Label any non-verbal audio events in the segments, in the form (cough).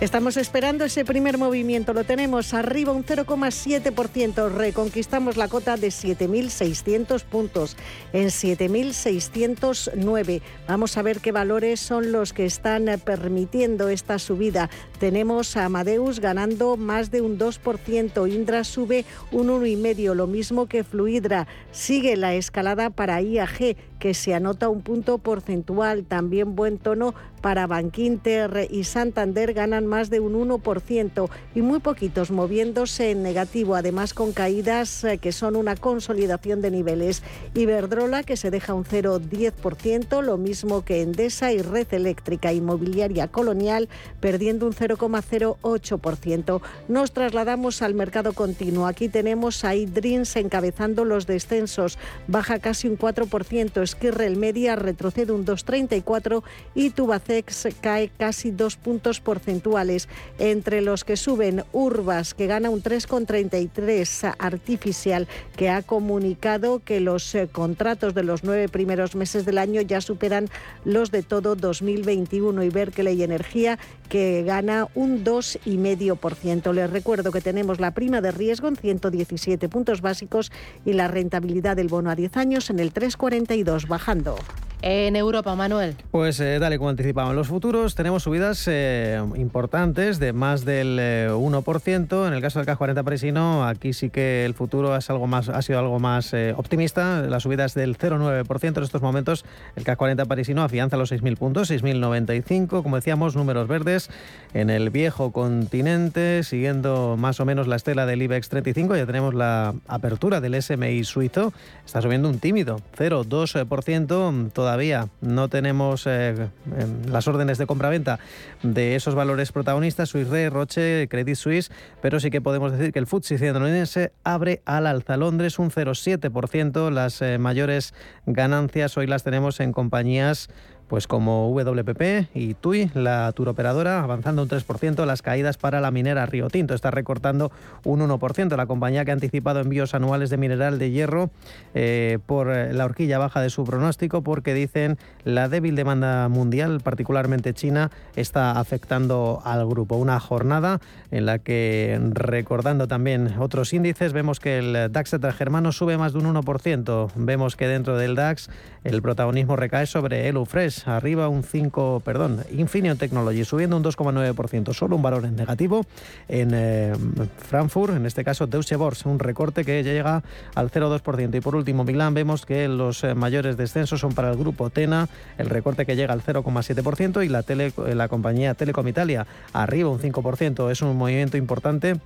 Estamos esperando ese primer movimiento, lo tenemos arriba un 0,7%, reconquistamos la cota de 7.600 puntos en 7.609. Vamos a ver qué valores son los que están permitiendo esta subida. Tenemos a Amadeus ganando más de un 2%, Indra sube un 1,5%, lo mismo que Fluidra. Sigue la escalada para IAG que se anota un punto porcentual. También buen tono para Bankinter y Santander ganan más de un 1% y muy poquitos moviéndose en negativo, además con caídas eh, que son una consolidación de niveles. Iberdrola que se deja un 0,10%, lo mismo que Endesa y Red Eléctrica Inmobiliaria Colonial perdiendo un 0,08%. Nos trasladamos al mercado continuo. Aquí tenemos a iDreams encabezando los descensos, baja casi un 4%. Esquirrel Media retrocede un 2,34 y Tubacex cae casi dos puntos porcentuales. Entre los que suben, Urbas, que gana un 3,33, Artificial, que ha comunicado que los eh, contratos de los nueve primeros meses del año ya superan los de todo 2021 y Berkeley Energía, que gana un 2,5%. Les recuerdo que tenemos la prima de riesgo en 117 puntos básicos y la rentabilidad del bono a 10 años en el 3,42 bajando. En Europa, Manuel. Pues eh, dale, como anticipaban los futuros, tenemos subidas eh, importantes de más del 1%. Eh, en el caso del CAC 40 parisino, aquí sí que el futuro es algo más, ha sido algo más optimista. La subida es del 0,9% en estos momentos. El CAC 40 parisino afianza los 6.000 puntos, 6.095. Como decíamos, números verdes en el viejo continente, siguiendo más o menos la estela del IBEX 35. Ya tenemos la apertura del SMI suizo. Está subiendo un tímido, 0,2%. Toda todavía no tenemos eh, las órdenes de compra-venta de esos valores protagonistas, Swiss Roche, Credit Suisse, pero sí que podemos decir que el FTSE 100 abre al alza. Londres un 0,7%, las eh, mayores ganancias hoy las tenemos en compañías pues como WPP y TUI, la turoperadora, avanzando un 3%, las caídas para la minera Río Tinto está recortando un 1%. La compañía que ha anticipado envíos anuales de mineral de hierro eh, por la horquilla baja de su pronóstico porque dicen la débil demanda mundial, particularmente China, está afectando al grupo. Una jornada en la que, recordando también otros índices, vemos que el DAX germano sube más de un 1%. Vemos que dentro del DAX el protagonismo recae sobre el Arriba un 5, perdón, Infineon Technology subiendo un 2,9%, solo un valor en negativo. En eh, Frankfurt, en este caso Deutsche Börse, un recorte que llega al 0,2%. Y por último, Milán, vemos que los eh, mayores descensos son para el grupo Tena, el recorte que llega al 0,7% y la, tele, la compañía Telecom Italia arriba un 5%. Es un movimiento importante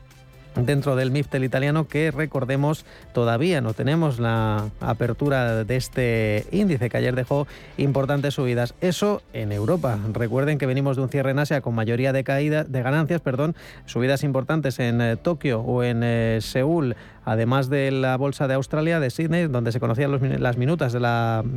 dentro del MIFTEL italiano que recordemos todavía no tenemos la apertura de este índice que ayer dejó importantes subidas. Eso en Europa. Recuerden que venimos de un cierre en Asia con mayoría de caída de ganancias, perdón, subidas importantes en eh, Tokio o en eh, Seúl además de la bolsa de Australia, de Sydney, donde se conocían las minutas del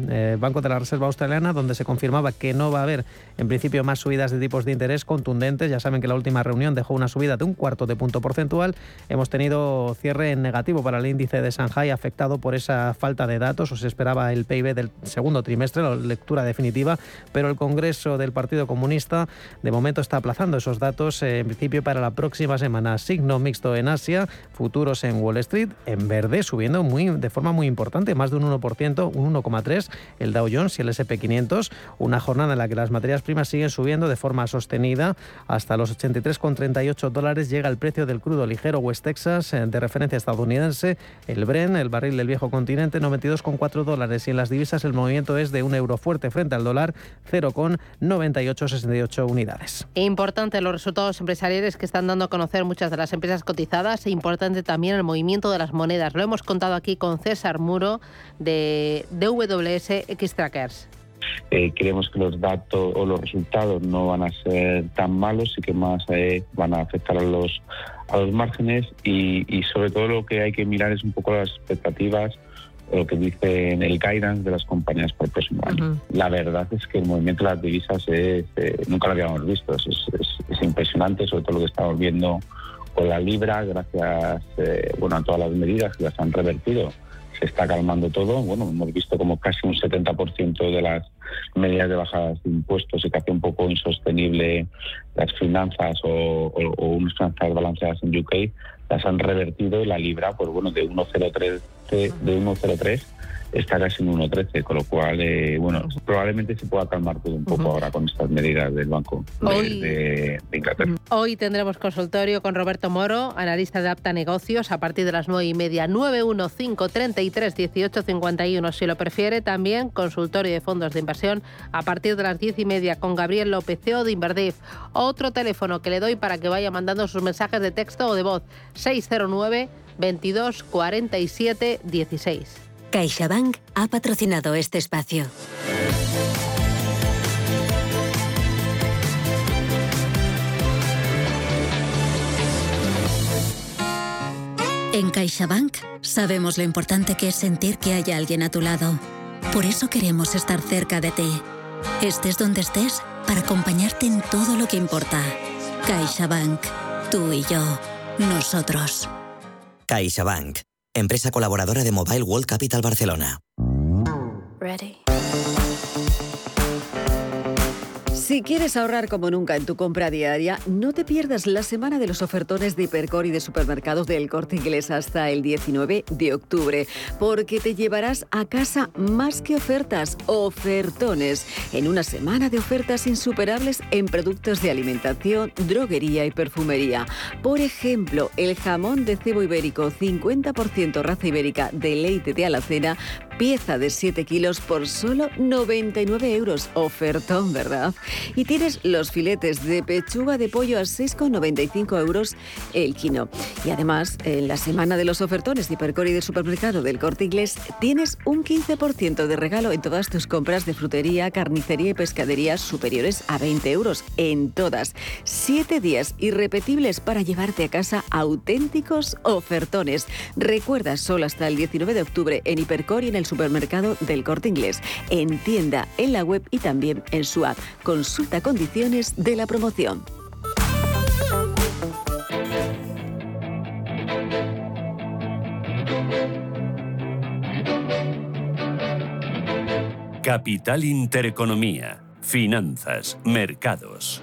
eh, Banco de la Reserva Australiana, donde se confirmaba que no va a haber, en principio, más subidas de tipos de interés contundentes. Ya saben que la última reunión dejó una subida de un cuarto de punto porcentual. Hemos tenido cierre en negativo para el índice de Shanghai, afectado por esa falta de datos, o se esperaba el PIB del segundo trimestre, la lectura definitiva, pero el Congreso del Partido Comunista de momento está aplazando esos datos, eh, en principio, para la próxima semana. Signo mixto en Asia, futuros en Wall Street en verde, subiendo muy, de forma muy importante, más de un 1%, un 1,3%, el Dow Jones y el SP500, una jornada en la que las materias primas siguen subiendo de forma sostenida. Hasta los 83,38 dólares llega el precio del crudo ligero West Texas eh, de referencia estadounidense, el Bren, el barril del viejo continente, 92,4 dólares. Y en las divisas el movimiento es de un euro fuerte frente al dólar, 0,9868 unidades. Importante los resultados empresariales que están dando a conocer muchas de las empresas cotizadas e importante también el movimiento de las monedas. Lo hemos contado aquí con César Muro de DWS X Trackers. eh, creemos que los datos o los resultados no van a ser tan malos y que más eh, van a afectar a los a los márgenes y, y sobre todo lo que hay que mirar es un poco las expectativas lo que dice en el guidance de las compañías por el próximo año. La verdad es que el movimiento de las divisas es, eh, nunca lo habíamos visto, es, es, impresionante, sobre todo lo que estamos viendo con la libra, gracias eh, bueno, a todas las medidas que las han revertido. Se está calmando todo. Bueno, hemos visto como casi un 70% de las medidas de bajadas de impuestos y que hace un poco insostenible las finanzas o, o unas finanzas balanceadas en UK las han revertido y la libra, pues bueno, de 1,03 de 1,03 está casi en 1,13, con lo cual, eh, bueno, probablemente se pueda calmar todo un poco ahora con estas medidas del Banco de, Inglaterra. Hoy tendremos consultorio con Roberto Moro, analista de Apta Negocios, a partir de las 9 y media, 915331851, si lo prefiere. También consultorio de fondos de inversión a partir de las 10 y media con Gabriel López, CEO de Inverdif. Otro teléfono que le doy para que vaya mandando sus mensajes de texto o de voz, 609 22 47 16. CaixaBank ha patrocinado este espacio. En CaixaBank sabemos lo importante que es sentir que hay alguien a tu lado. Por eso queremos estar cerca de ti. Estés donde estés para acompañarte en todo lo que importa. CaixaBank. Tú y yo. Nosotros. CaixaBank, empresa colaboradora de Mobile World Capital Barcelona. Si quieres ahorrar como nunca en tu compra diaria, no te pierdas la semana de los ofertones de Hipercor y de supermercados del Corte Inglés hasta el 19 de octubre, porque te llevarás a casa más que ofertas, ofertones, en una semana de ofertas insuperables en productos de alimentación, droguería y perfumería. Por ejemplo, el jamón de cebo ibérico 50% raza ibérica de leite de alacena, pieza de 7 kilos por solo 99 euros. Ofertón, ¿verdad? Y tienes los filetes de pechuga de pollo a 6,95 euros el kilo. Y además, en la semana de los ofertones de Hipercor y del supermercado del Corte Inglés, tienes un 15% de regalo en todas tus compras de frutería, carnicería y pescadería superiores a 20 euros. En todas. Siete días irrepetibles para llevarte a casa auténticos ofertones. Recuerda, solo hasta el 19 de octubre en Hipercor y en el supermercado del Corte Inglés. En tienda, en la web y también en su app. Consulta condiciones de la promoción. Capital Intereconomía. Finanzas, mercados.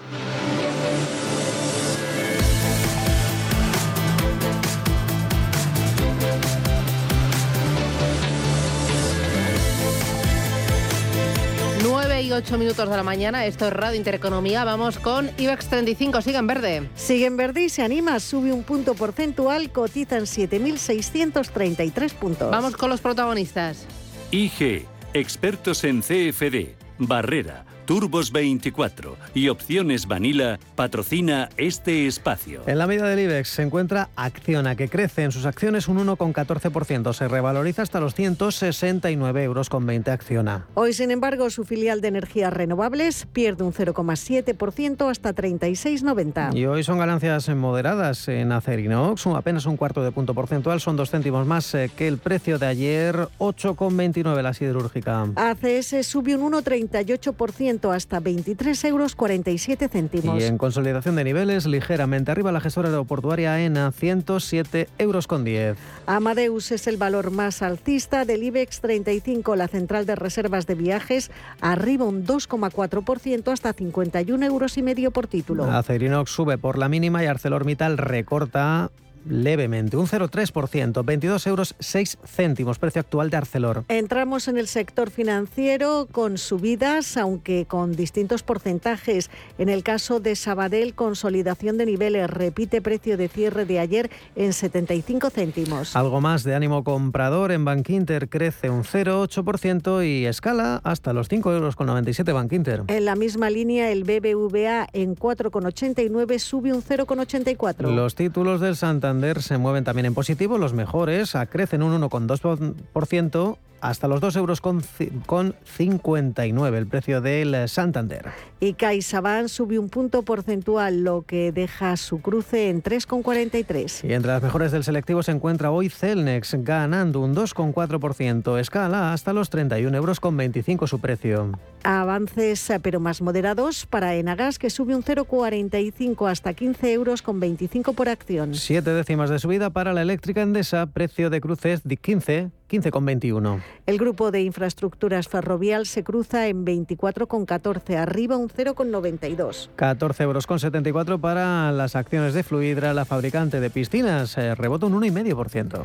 9 y 8 minutos de la mañana, esto es Radio Intereconomía. Vamos con IBEX 35, sigue en verde. Sigue en verde y se anima, sube un punto porcentual, cotiza en 7.633 puntos. Vamos con los protagonistas. IG, expertos en CFD, Barrera, Turbos 24 y Opciones Vanilla patrocina este espacio. En la medida del IBEX se encuentra Acciona, que crece en sus acciones un 1,14%. Se revaloriza hasta los 169 euros con 20 Acciona. Hoy, sin embargo, su filial de energías renovables pierde un 0,7% hasta 36,90. Y hoy son ganancias moderadas en Acerinox, apenas un cuarto de punto porcentual, son dos céntimos más eh, que el precio de ayer, 8,29 la siderúrgica. ACS sube un 1,38% hasta 23 euros 47 céntimos. Y en consolidación de niveles, ligeramente arriba la gestora aeroportuaria AENA, 107 euros con 10. Amadeus es el valor más alcista del IBEX 35, la central de reservas de viajes, arriba un 2,4% hasta 51 euros y medio por título. Acerinox sube por la mínima y ArcelorMittal recorta levemente, un 0,3%, 22 euros 6 céntimos, precio actual de Arcelor. Entramos en el sector financiero con subidas, aunque con distintos porcentajes. En el caso de Sabadell, consolidación de niveles, repite precio de cierre de ayer en 75 céntimos. Algo más de ánimo comprador en Bankinter crece un 0,8% y escala hasta los 5 euros con 97 Bankinter. En la misma línea, el BBVA en 4,89 sube un 0,84. Los títulos del Santander se mueven también en positivo, los mejores crecen un 1,2% hasta los 2 euros con, 59 el precio del Santander. Y CaixaBank sube un punto porcentual, lo que deja su cruce en 3,43. Y entre las mejores del selectivo se encuentra hoy Celnex, ganando un 2,4%, escala hasta los 31 euros con 25 su precio. Avances pero más moderados para Enagas, que sube un 0,45 hasta 15 euros con 25 por acción. Siete décimas de subida para la eléctrica Endesa, precio de cruces de 15 15,21. El grupo de infraestructuras ferrovial se cruza en 24,14, arriba un 0,92. 14 euros con 74 para las acciones de Fluidra, la fabricante de piscinas, eh, rebota un 1,5%.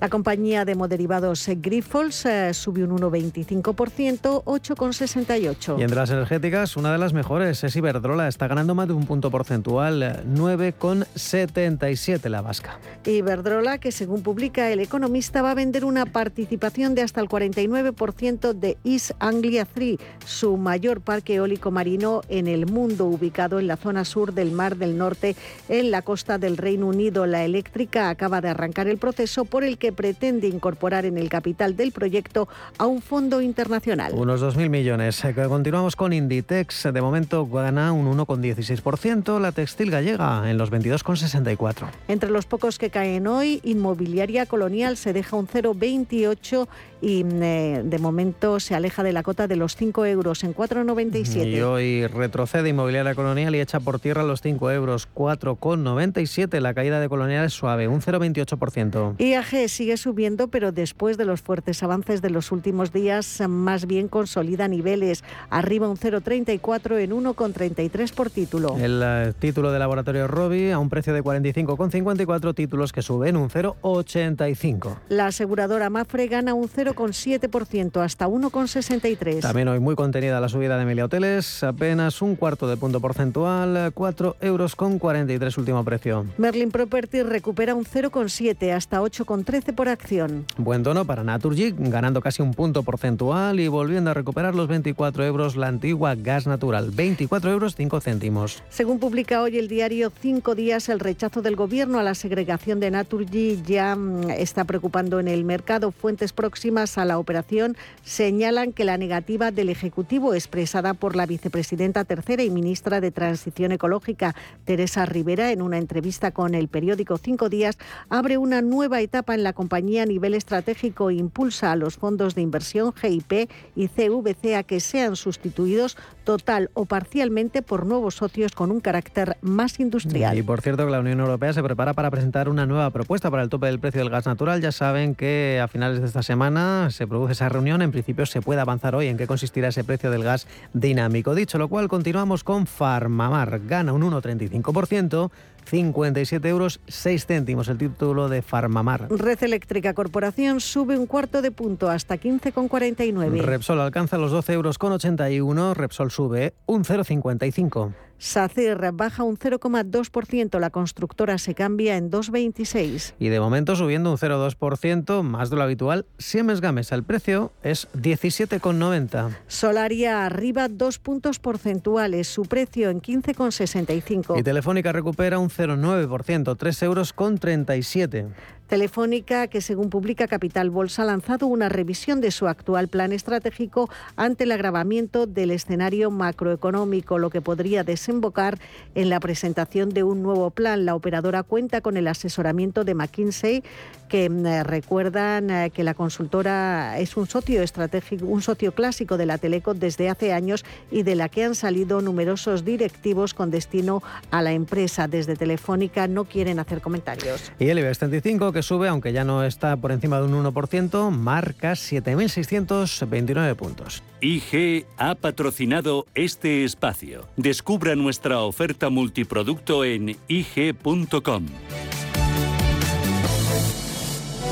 La compañía de moderivados Grifols eh, sube un 1,25%, 8,68. Y entre las energéticas, una de las mejores es Iberdrola, está ganando más de un punto porcentual, 9,77 la vasca. Iberdrola, que según publica El Economista, va a vender una participación de hasta el 49% de East Anglia 3, su mayor parque eólico marino en el mundo, ubicado en la zona sur del Mar del Norte, en la costa del Reino Unido. La eléctrica acaba de arrancar el proceso por el que pretende incorporar en el capital del proyecto a un fondo internacional. Unos 2.000 millones. Eh, continuamos con Inditex. De momento gana un 1,16%. La textil gallega en los 22,64. Entre los pocos que caen hoy, Inmobiliaria Colonial se deja un 0,28 y eh, de momento se aleja de la cota de los 5 euros en 4,97. Y hoy retrocede Inmobiliaria Colonial y echa por tierra los 5 euros, 4,97. La caída de Colonial es suave, un 0,28%. IAG sigue subiendo, pero después de los fuertes avances de los últimos días, más bien consolida niveles. Arriba un 0,34 en 1,33 por título. El eh, título de laboratorio Robi a un precio de 45,54 títulos que suben un 0,85. La aseguradora Mafre gana un 0 0,7% hasta 1,63. También hoy muy contenida la subida de Emilia Hoteles, apenas un cuarto de punto porcentual, 4 euros con 43 último precio. Merlin Property recupera un 0,7 hasta 8,13 por acción. Buen tono para Naturgy, ganando casi un punto porcentual y volviendo a recuperar los 24 euros la antigua gas natural, 24 euros 5 céntimos. Según publica hoy el diario Cinco Días, el rechazo del gobierno a la segregación de Naturgy ya mm, está preocupando en el mercado. Fuentes próximas a la operación señalan que la negativa del Ejecutivo expresada por la vicepresidenta tercera y ministra de Transición Ecológica, Teresa Rivera, en una entrevista con el periódico Cinco Días, abre una nueva etapa en la compañía a nivel estratégico impulsa a los fondos de inversión GIP y CVC a que sean sustituidos total o parcialmente por nuevos socios con un carácter más industrial. Y por cierto que la Unión Europea se prepara para presentar una nueva propuesta para el tope del precio del gas natural. Ya saben que a finales de esta semana se produce esa reunión. En principio se puede avanzar hoy en qué consistirá ese precio del gas dinámico. Dicho lo cual, continuamos con Farmamar. Gana un 1,35%. 57 euros 6 céntimos el título de Farmamar. Red Eléctrica Corporación sube un cuarto de punto hasta 15,49. Repsol alcanza los 12 euros con 81. Repsol sube un 0,55. SACIR baja un 0,2%, la constructora se cambia en 2,26. Y de momento subiendo un 0,2%, más de lo habitual, Siemens Gamesa. El precio es 17,90. Solaria arriba dos puntos porcentuales, su precio en 15,65. Y Telefónica recupera un 0,9%, 3 euros con 37. Telefónica, que según publica Capital Bolsa, ha lanzado una revisión de su actual plan estratégico ante el agravamiento del escenario macroeconómico, lo que podría desembocar en la presentación de un nuevo plan. La operadora cuenta con el asesoramiento de McKinsey, que mm, recuerdan eh, que la consultora es un socio estratégico, un socio clásico de la Teleco desde hace años y de la que han salido numerosos directivos con destino a la empresa. Desde Telefónica no quieren hacer comentarios. Y el IBEX 35 que sube, aunque ya no está por encima de un 1%, marca 7.629 puntos. IG ha patrocinado este espacio. Descubra nuestra oferta multiproducto en IG.com.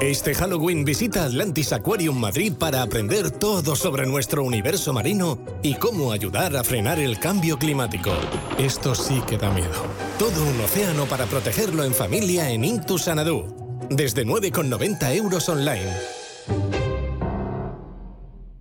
Este Halloween visita Atlantis Aquarium Madrid para aprender todo sobre nuestro universo marino y cómo ayudar a frenar el cambio climático. Esto sí que da miedo. Todo un océano para protegerlo en familia en Intu Sanadú. Desde 9,90 euros online.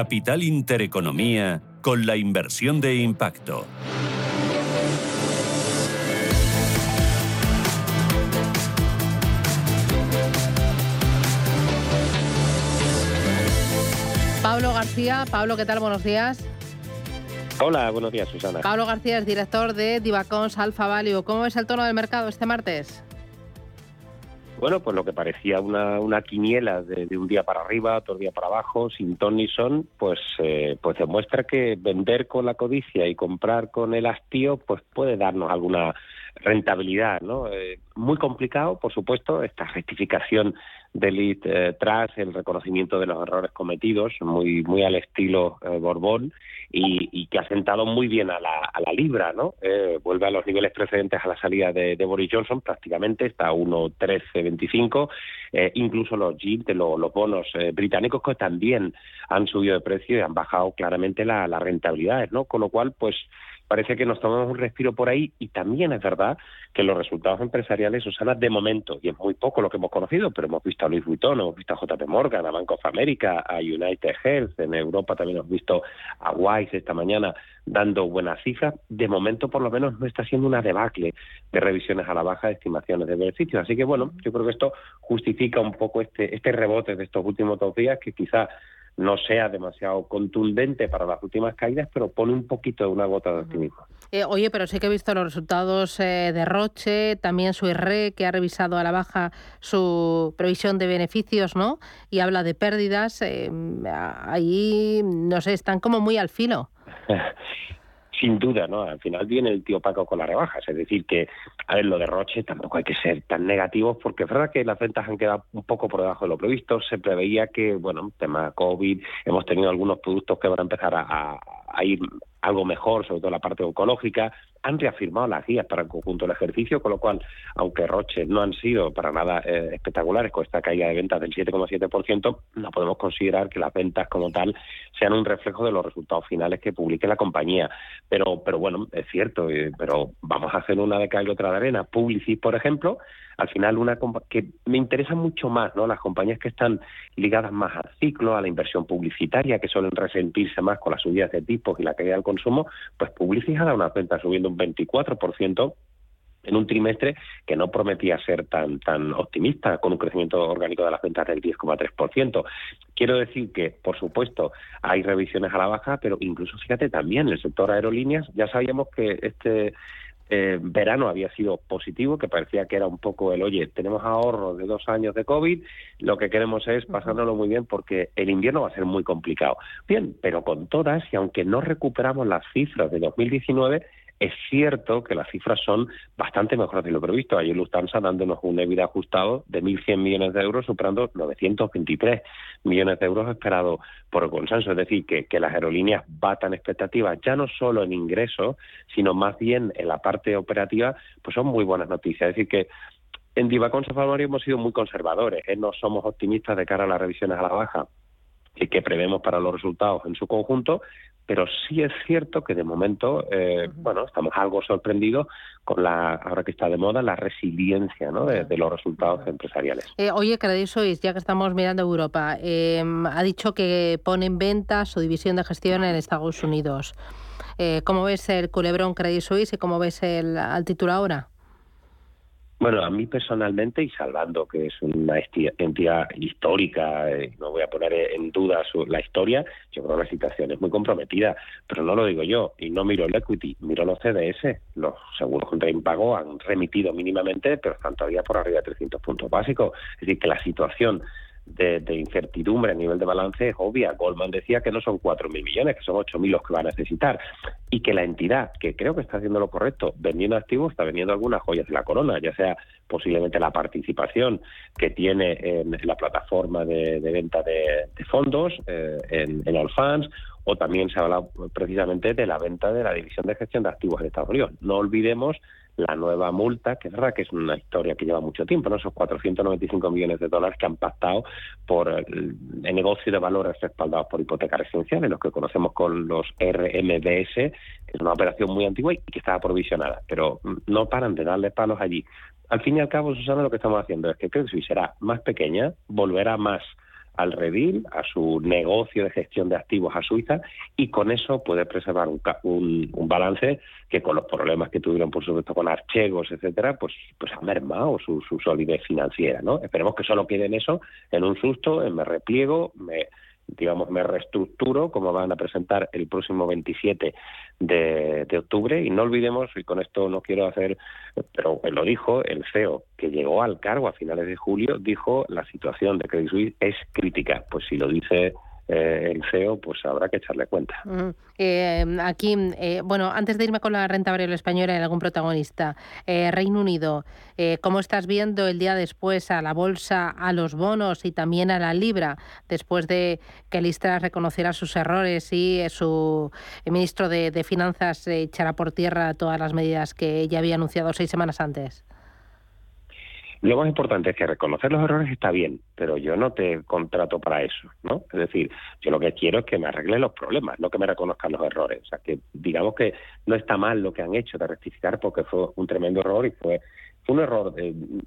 Capital Intereconomía con la inversión de impacto. Pablo García, Pablo, ¿qué tal? Buenos días. Hola, buenos días, Susana. Pablo García es director de Divacons Alfa Value. ¿Cómo es el tono del mercado este martes? Bueno, pues lo que parecía una, una quiniela de, un día para arriba, otro día para abajo, sin ton ni son, pues, eh, pues demuestra que vender con la codicia y comprar con el hastío, pues puede darnos alguna rentabilidad, ¿no? Eh, muy complicado, por supuesto, esta rectificación del IT eh, tras el reconocimiento de los errores cometidos, muy muy al estilo eh, Borbón, y, que ha sentado muy bien a la, la libra, ¿no? vuelve a los niveles precedentes a la salida de, Boris Johnson, prácticamente está a 1.1325, incluso los yields de los, bonos británicos que también han subido de precio y han bajado claramente las rentabilidades, ¿no? Con lo cual, pues parece que nos tomamos un respiro por ahí y también es verdad que los resultados empresariales, Susana, de momento, y es muy poco lo que hemos conocido, pero hemos visto a Luis Vuitton, hemos visto a JP Morgan, a Bank of America, a United Health, en Europa también hemos visto a Wise esta mañana dando buenas cifras, de momento por lo menos no está siendo una debacle de revisiones a la baja de estimaciones de beneficios. Así que bueno, yo creo que esto justifica un poco este, este rebote de estos últimos dos días que quizá no sea demasiado contundente para las últimas caídas, pero pone un poquito de una gota de optimismo. Eh, oye, pero sí que he visto los resultados eh, de Roche, también su IRE, que ha revisado a la baja su previsión de beneficios, ¿no? Y habla de pérdidas. Eh, ahí, no sé, están como muy al filo. (laughs) sin duda, ¿no? Al final viene el tío Paco con las rebajas. Es decir, que, a ver, lo de Roche tampoco hay que ser tan negativos, porque es verdad que las ventas han quedado un poco por debajo de lo previsto. Se preveía que, bueno, tema COVID, hemos tenido algunos productos que van a empezar a, ir algo mejor, sobre todo la parte oncológica. Han reafirmado las guías para el conjunto del ejercicio, con lo cual, aunque Roche no han sido para nada eh, espectaculares con esta caída de ventas del 7,7%, no podemos considerar que las ventas como tal sean un reflejo de los resultados finales que publique la compañía. Pero, pero bueno, es cierto, eh, pero vamos a hacer una de cal y otra de arena. Publicis, por ejemplo, al final una que me interesa mucho más, ¿no? Las compañías que están ligadas más al ciclo, a la inversión publicitaria, que suelen resentirse más con las subidas de tipos y la caída del consumo, pues Publicis ha dado una cuenta subiendo un 24%, en un trimestre que no prometía ser tan tan optimista con un crecimiento orgánico de las ventas del 10,3%. Quiero decir que, por supuesto, hay revisiones a la baja, pero incluso fíjate también en el sector aerolíneas ya sabíamos que este eh, verano había sido positivo, que parecía que era un poco el, oye, tenemos ahorro de dos años de COVID, lo que queremos es pasárnoslo muy bien porque el invierno va a ser muy complicado. Bien, pero con todas, y aunque no recuperamos las cifras de 2019, es cierto que las cifras son bastante mejores de lo previsto. Ayer Lufthansa dándonos un EBITDA ajustado de 1.100 millones de euros, superando 923 millones de euros esperados por el consenso. Es decir, que, que las aerolíneas batan expectativas, ya no solo en ingresos, sino más bien en la parte operativa, pues son muy buenas noticias. Es decir, que en Divacon Safari hemos sido muy conservadores, ¿eh? no somos optimistas de cara a las revisiones a la baja que prevemos para los resultados en su conjunto, pero sí es cierto que de momento, eh, bueno, estamos algo sorprendidos con la, ahora que está de moda, la resiliencia ¿no? de, los resultados empresariales. Eh, oye, Credit Suisse, ya que estamos mirando Europa, eh, ha dicho que pone en venta su división de gestión en Estados Unidos. Eh, ¿Cómo ves el culebrón Credit Suisse y cómo ves el, al título ahora? Bueno, a mí personalmente, y salvando que es una entidad histórica, eh, no voy a poner en duda su, la historia, yo creo que la situación es muy comprometida, pero no lo digo yo, y no miro el equity, miro los CDS, los seguros contra impago han remitido mínimamente, pero están todavía por arriba de 300 puntos básicos, es decir, que la situación de, incertidumbre a nivel de balance es obvia. Goldman decía que no son 4.000 millones, que son 8.000 los que va a necesitar. Y que la entidad, que creo que está haciendo lo correcto, vendiendo activos, está vendiendo algunas joyas de la corona, ya sea posiblemente la participación que tiene en, la plataforma de, venta de, fondos, eh, en, en All Funds, o también se habla precisamente de la venta de la división de gestión de activos en Estados Unidos. No olvidemos la nueva multa, que es verdad que es una historia que lleva mucho tiempo, ¿no? esos 495 millones de dólares que han pactado por el, negocio de valores respaldados por hipotecas residenciales, los que conocemos con los RMBS, que es una operación muy antigua y que estaba provisionada, pero no paran de darle palos allí. Al fin y al cabo, Susana, lo que estamos haciendo es que creo que será más pequeña, volverá más al redil, a su negocio de gestión de activos a Suiza y con eso puede preservar un, un, balance que con los problemas que tuvieron por supuesto con archegos, etcétera, pues pues ha mermado su, su solidez financiera, ¿no? Esperemos que solo quede en eso, en un susto, en me repliego, me digamos, me reestructuro, como van a presentar el próximo 27 de, octubre. Y no olvidemos, y con esto no quiero hacer, pero lo dijo el CEO, que llegó al cargo a finales de julio, dijo la situación de Credit Suisse es crítica. Pues si lo dice eh, el CEO, pues habrá que echarle cuenta. Eh, aquí, eh, bueno, antes de irme con la renta variable española, ¿hay algún protagonista? Reino Unido, ¿cómo estás viendo el día después a la bolsa, a los bonos y también a la libra, después de que Listra reconociera sus errores y su ministro de, de Finanzas echara por tierra todas las medidas que ya había anunciado seis semanas antes? Lo más importante es que reconocer los errores está bien, pero yo no te contrato para eso, ¿no? Es decir, yo lo que quiero es que me arreglen los problemas, no que me reconozcan los errores. O sea, que digamos que no está mal lo que han hecho de rectificar porque fue un tremendo error y fue un error,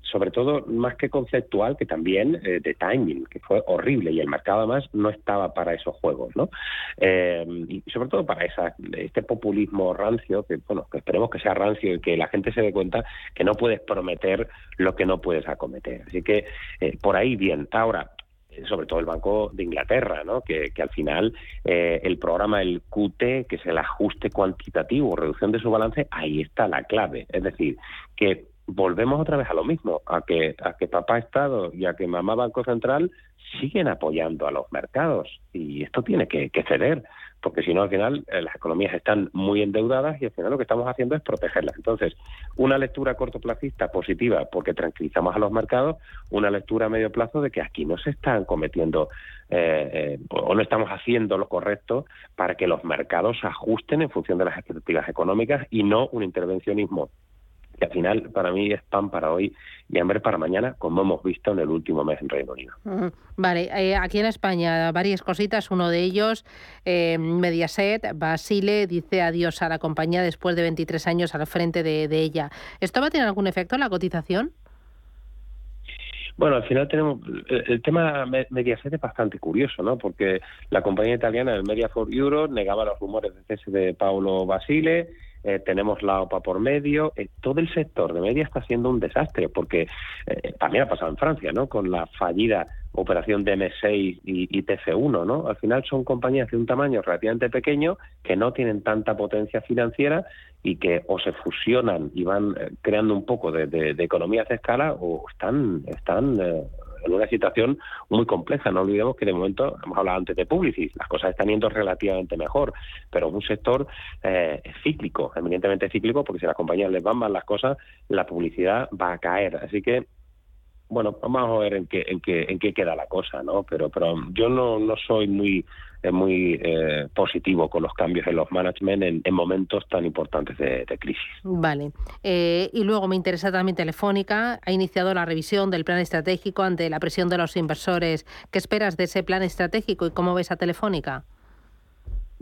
sobre todo más que conceptual, que también eh, de timing, que fue horrible y el mercado además no estaba para esos juegos, ¿no? Eh, y sobre todo para esa, este populismo rancio, que bueno, que esperemos que sea rancio y que la gente se dé cuenta que no puedes prometer lo que no puedes acometer. Así que eh, por ahí bien. Ahora, sobre todo el Banco de Inglaterra, ¿no? que, que al final el programa, el QT, que es el ajuste cuantitativo, reducción de su balance, ahí está la clave. Es decir, que volvemos otra vez a lo mismo, a que, a que papá Estado y a que mamá Banco Central siguen apoyando a los mercados y esto tiene que, ceder, porque si no al final eh, las economías están muy endeudadas y al final lo que estamos haciendo es protegerlas. Entonces, una lectura cortoplacista positiva porque tranquilizamos a los mercados, una lectura a medio plazo de que aquí no se están cometiendo eh, eh, o no estamos haciendo lo correcto para que los mercados ajusten en función de las expectativas económicas y no un intervencionismo que al final para mí es pan para hoy y hambre para mañana, como hemos visto en el último mes en Reino Unido. Vale, eh, aquí en España varias cositas. Uno de ellos, eh, Mediaset, Basile, dice adiós a la compañía después de 23 años al frente de, ella. ¿Esto va a tener algún efecto en la cotización? Bueno, al final tenemos el, tema Mediaset es bastante curioso, ¿no? Porque la compañía italiana, el Media for Euro, negaba los rumores de cese de Paolo Basile, eh, tenemos la OPA por medio, eh, todo el sector de media está siendo un desastre, porque eh, también ha pasado en Francia, ¿no? Con la fallida operación de M6 y, TF1, ¿no? Al final son compañías de un tamaño relativamente pequeño que no tienen tanta potencia financiera y que o se fusionan y van creando un poco de, de, economías de escala o están, están en una situación muy compleja. No olvidemos que de momento, hemos hablado antes de Publicis, las cosas están yendo relativamente mejor, pero es un sector eh, cíclico, eminentemente cíclico, porque si a las compañías les van mal las cosas, la publicidad va a caer. Así que bueno, vamos a ver en qué, en qué, en qué queda la cosa, ¿no? Pero, pero yo no, no soy muy muy eh, positivo con los cambios en los management en, momentos tan importantes de, crisis. Vale. Eh, y luego me interesa también Telefónica. Ha iniciado la revisión del plan estratégico ante la presión de los inversores. ¿Qué esperas de ese plan estratégico y cómo ves a Telefónica?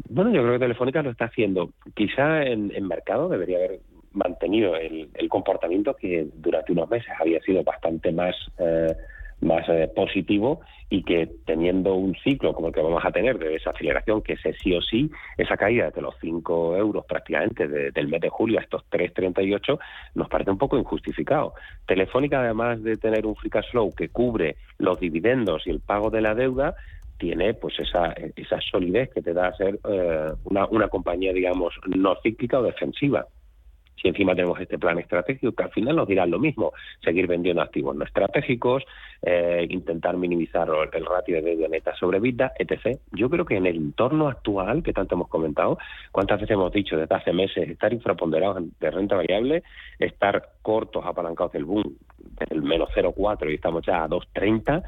Bueno, yo creo que Telefónica lo está haciendo. Quizá en, en mercado debería haber mantenido el, el, comportamiento que durante unos meses había sido bastante más eh, más eh, positivo y que teniendo un ciclo como el que vamos a tener de desaceleración, que ese sí o sí, esa caída de los 5 euros prácticamente del mes de julio a estos 3,38 nos parece un poco injustificado. Telefónica, además de tener un free cash flow que cubre los dividendos y el pago de la deuda, tiene pues esa, esa solidez que te da a ser eh, una, una compañía, digamos, no cíclica o defensiva si encima tenemos este plan estratégico que al final nos dirá lo mismo, seguir vendiendo activos no estratégicos, eh, intentar minimizar el ratio de deuda neta sobre vida, etc. Yo creo que en el entorno actual que tanto hemos comentado, cuántas veces hemos dicho desde hace meses, estar infraponderados de renta variable, estar cortos apalancados del boom, del menos 0,4 y estamos ya a 2,30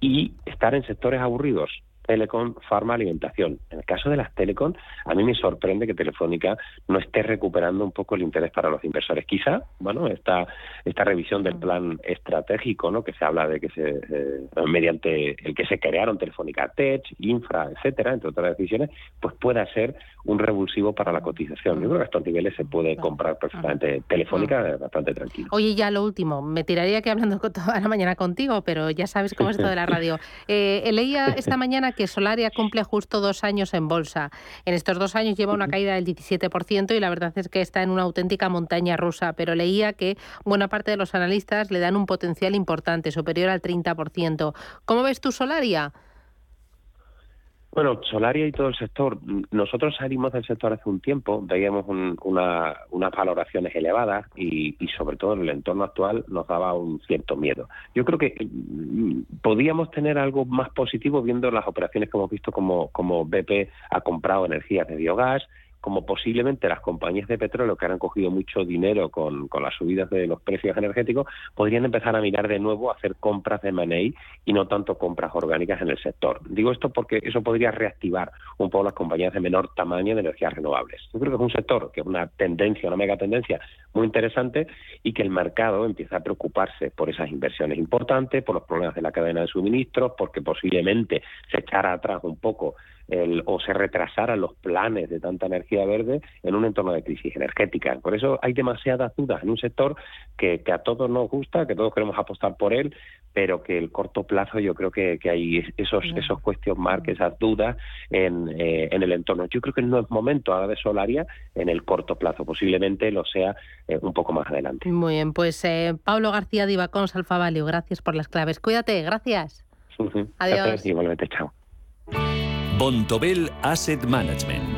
y estar en sectores aburridos telecom, farma, alimentación. En el caso de las telecom, a mí me sorprende que Telefónica no esté recuperando un poco el interés para los inversores. Quizá, bueno, esta, esta revisión del plan estratégico, ¿no? que se habla de que se, eh, mediante el que se crearon Telefónica Tech, Infra, etcétera, entre otras decisiones, pues pueda ser un revulsivo para la cotización. Yo creo que a estos niveles se puede comprar perfectamente Telefónica bastante tranquilo. Oye, ya lo último, me tiraría que hablando (laughs) toda la mañana contigo, pero ya sabes cómo es esto de la radio. Eh, leía esta (laughs) mañana que Solaria cumple justo dos años en bolsa. En estos dos años lleva una caída del 17% y la verdad es que está en una auténtica montaña rusa, pero leía que buena parte de los analistas le dan un potencial importante, superior al 30%. ¿Cómo ves tú Solaria? Bueno, Solaria y todo el sector, nosotros salimos del sector hace un tiempo, veíamos unas valoraciones elevadas y, sobre todo en el entorno actual nos daba un cierto miedo. Yo creo que mm, podíamos tener algo más positivo viendo las operaciones que hemos visto como, como BP ha comprado energías de biogás, como posiblemente las compañías de petróleo que han cogido mucho dinero con, con las subidas de los precios energéticos, podrían empezar a mirar de nuevo a hacer compras de M&A y no tanto compras orgánicas en el sector. Digo esto porque eso podría reactivar un poco las compañías de menor tamaño de energías renovables. Yo creo que es un sector que es una tendencia, una mega tendencia muy interesante y que el mercado empieza a preocuparse por esas inversiones importantes, por los problemas de la cadena de suministros, porque posiblemente se echara atrás un poco o se retrasaran los planes de tanta energía verde en un entorno de crisis energética. Por eso hay demasiadas dudas en un sector que, a todos nos gusta, que todos queremos apostar por él, pero que el corto plazo yo creo que, hay esos esos question marks, esas dudas en, eh, en el entorno. Yo creo que no es momento ahora de Solaria en el corto plazo, posiblemente lo sea eh, un poco más adelante. Muy bien, pues eh, Pablo García de Ibacons Alfa gracias por las claves. Cuídate, gracias. Adiós. igualmente, chao. Bontobel Asset Management.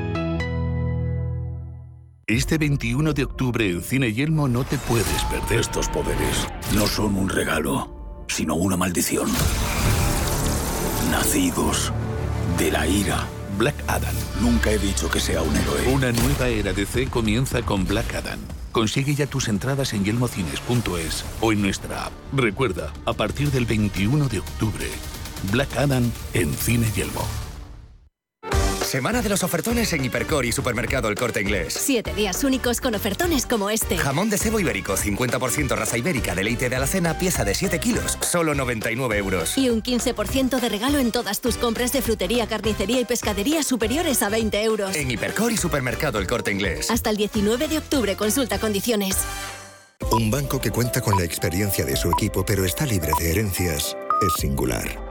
Este 21 de octubre en Cine Yelmo no te puedes perder. Estos poderes no son un regalo, sino una maldición. Nacidos de la ira. Black Adam. Nunca he dicho que sea un héroe. Una nueva era de C comienza con Black Adam. Consigue ya tus entradas en yelmocines.es o en nuestra app. Recuerda, a partir del 21 de octubre, Black Adam en Cine Yelmo. Semana de los ofertones en Hipercor y Supermercado El Corte Inglés. Siete días únicos con ofertones como este. Jamón de cebo ibérico, 50% raza ibérica, deleite de alacena, pieza de 7 kilos, solo 99 euros. Y un 15% de regalo en todas tus compras de frutería, carnicería y pescadería superiores a 20 euros. En Hipercor y Supermercado El Corte Inglés. Hasta el 19 de octubre, consulta condiciones. Un banco que cuenta con la experiencia de su equipo pero está libre de herencias es singular.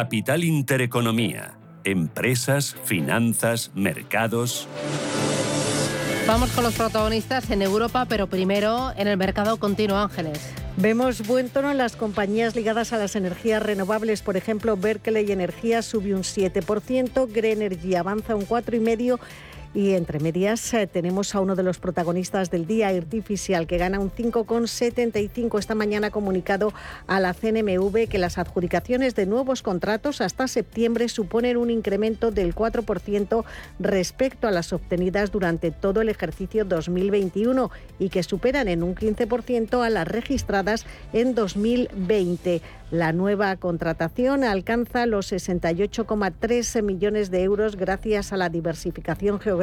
Capital Intereconomía. Empresas, finanzas, mercados. Vamos con los protagonistas en Europa, pero primero en el mercado continuo, Ángeles. Vemos buen tono en las compañías ligadas a las energías renovables. Por ejemplo, Berkeley Energía sube un 7%, Greenergy avanza un 4,5%. Y entre medias eh, tenemos a uno de los protagonistas del día, Artificial, que gana un 5,75. Esta mañana comunicado a la CNMV que las adjudicaciones de nuevos contratos hasta septiembre suponen un incremento del 4% respecto a las obtenidas durante todo el ejercicio 2021 y que superan en un 15% a las registradas en 2020. La nueva contratación alcanza los 68,3 millones de euros gracias a la diversificación geográfica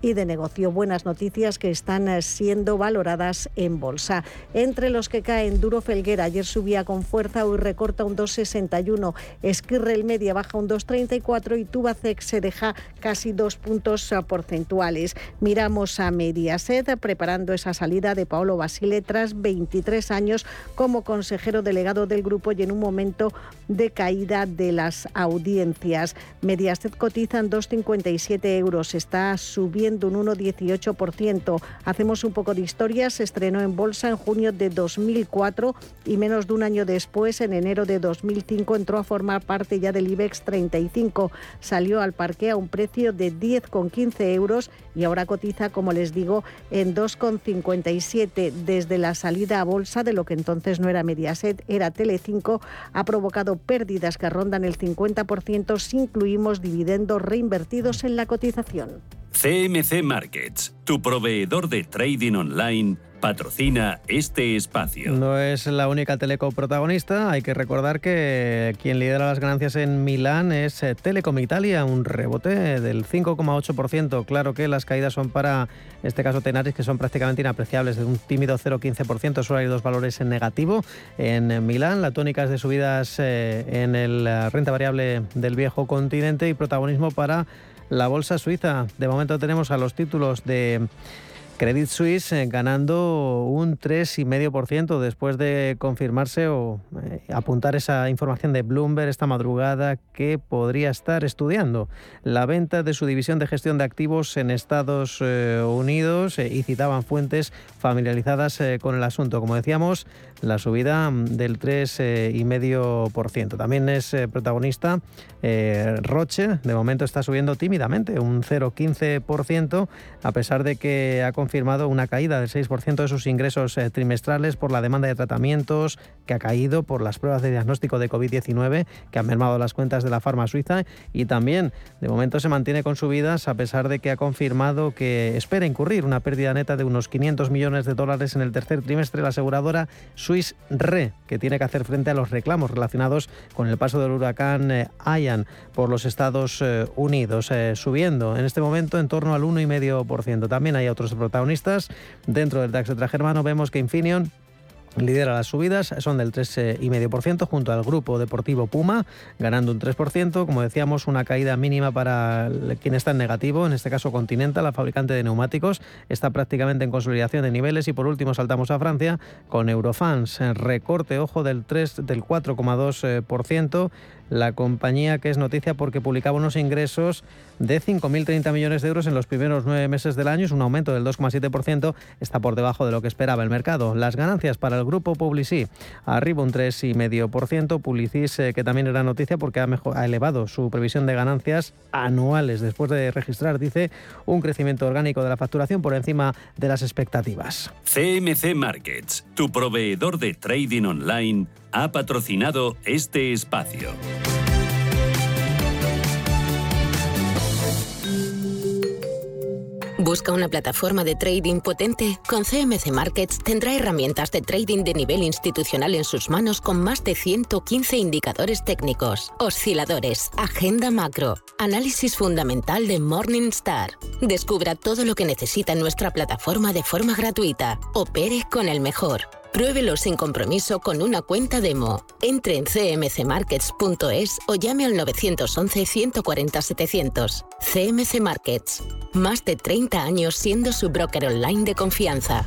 y de negocio. Buenas noticias que están eh, siendo valoradas en bolsa. Entre los que caen, Duro Felguera ayer subía con fuerza, hoy recorta un 2,61. Esquirrel Media baja un 2,34 y Tubacex se deja casi dos puntos eh, porcentuales. Miramos a Mediaset preparando esa salida de Paolo Basile tras 23 años como consejero delegado del grupo y en un momento de caída de las audiencias. Mediaset cotiza en 2,57 euros, está subiendo un 1,18%. Hacemos un poco de historia, se estrenó en bolsa en junio de 2004 y menos de un año después, en enero de 2005, entró a formar parte ya del IBEX 35. Salió al parque a un precio de 10,15 euros y ahora cotiza, como les digo, en 2,57 desde la salida a bolsa de lo que entonces no era Mediaset, era Tele ha provocado pérdidas que rondan el 50% si incluimos dividendos reinvertidos en la cotización. CMC Markets, tu proveedor de trading online patrocina este espacio. No es la única teleco protagonista. Hay que recordar que quien lidera las ganancias en Milán es eh, Telecom Italia, un rebote del 5,8%. Claro que las caídas son para, en este caso, Tenaris, que son prácticamente inapreciables, de un tímido 0,15%. Solo hay dos valores en negativo. En Milán, la tónica es de subidas eh, en la renta variable del viejo continente y protagonismo para la bolsa suiza. De momento tenemos a los títulos de Credit Suisse eh, ganando un 3,5% después de confirmarse o eh, apuntar esa información de Bloomberg esta madrugada que podría estar estudiando la venta de su división de gestión de activos en Estados eh, Unidos y citaban fuentes familiarizadas con el asunto. Como decíamos, la subida mm, del 3,5%. También es protagonista Roche, de momento está subiendo tímidamente, un 0,15%, a pesar de que ha confirmado una caída del 6% de sus ingresos eh, trimestrales por la demanda de tratamientos que ha caído por las pruebas de diagnóstico de COVID-19 que han mermado las cuentas de la farma suiza. Y también de momento se mantiene con subidas a pesar de que ha confirmado que espera incurrir una pérdida neta de unos 500 millones de dólares en el tercer trimestre. La aseguradora Swiss Re, que tiene que hacer frente a los reclamos relacionados con el paso del huracán eh, Ian por los Estados eh, Unidos, subiendo en este momento en torno al 1,5%. También hay otros protagonistas Dentro del DAX germano vemos que Infineon lidera las subidas, son del 3,5% junto al grupo deportivo Puma, ganando un 3%. Como decíamos, una caída mínima para quien está en negativo, en este caso Continental, la fabricante de neumáticos, está prácticamente en consolidación de niveles. Y por último saltamos a Francia con Eurofans, recorte, ojo, del, 3, del 4,2% la compañía que es noticia porque publicaba unos ingresos de 5.030 millones de euros en los primeros nueve meses del año, es un aumento del 2,7%, está por debajo de lo que esperaba el mercado. Las ganancias para el grupo Publicis, arriba un 3,5%, Publicis eh, que también era noticia porque ha, ha elevado su previsión de ganancias anuales después de registrar, dice, un crecimiento orgánico de la facturación por encima de las expectativas. CMC Markets, tu proveedor de trading online ha patrocinado este espacio. ¿Busca una plataforma de trading potente? Con CMC Markets tendrá herramientas de trading de nivel institucional en sus manos con más de 115 indicadores técnicos, osciladores, agenda macro, análisis fundamental de Morningstar. Descubra todo lo que necesita nuestra plataforma de forma gratuita. Opere con el mejor. Pruébelo sin compromiso con una cuenta demo. Entre en cmcmarkets.es o llame al 911 140 700. CMC Markets. Más de 30 años siendo su broker online de confianza.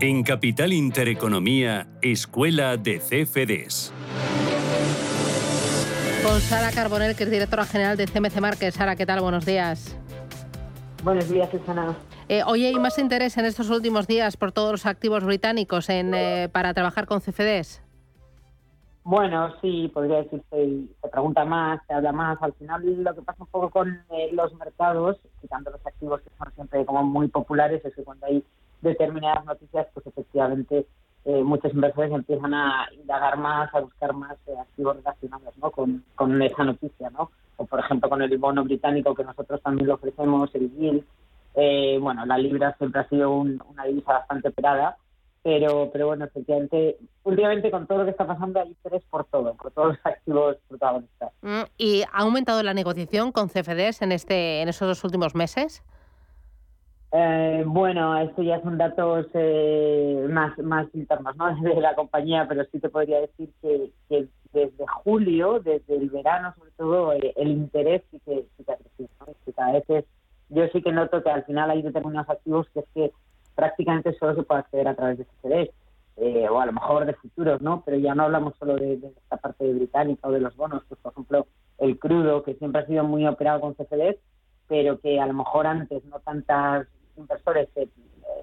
En Capital Intereconomía, Escuela de CFDs. Con Sara Carbonell, que es directora general de CMC Markets. Sara, ¿qué tal? Buenos días. Buenos días, Susana. Eh, hoy hay más interés en estos últimos días por todos los activos británicos en, eh, para trabajar con CFDs. Bueno, sí, podría decirse, se pregunta más, se habla más. Al final lo que pasa un poco con eh, los mercados, quitando los activos que son siempre como muy populares, es que cuando hay determinadas noticias, pues efectivamente eh, muchos inversores empiezan a indagar más, a buscar más eh, activos relacionados ¿no? con, con esa noticia, ¿no? O por ejemplo con el bono británico que nosotros también lo ofrecemos, el yield. Eh, bueno, la libra siempre ha sido una divisa bastante operada, pero, pero bueno, efectivamente, últimamente con todo lo que está pasando hay interés por todo, por todos los activos protagonistas. Mm, ¿Y ha aumentado la negociación con CFDs en, este, en esos dos últimos meses? Eh, bueno, esto ya son datos eh, más, internos ¿no? (laughs) de la compañía, pero sí te podría decir que, desde julio, desde el verano sobre todo, eh, el interés sí que, sí que ha crecido. yo sí que noto que al final hay determinados activos que es que prácticamente solo se puede acceder a través de CFDs, eh, o a lo mejor de futuros, ¿no? Pero ya no hablamos solo de, esta parte británica o de los bonos, pues por ejemplo el crudo, que siempre ha sido muy operado con CFDs, pero que a lo mejor antes no tantas inversores se eh,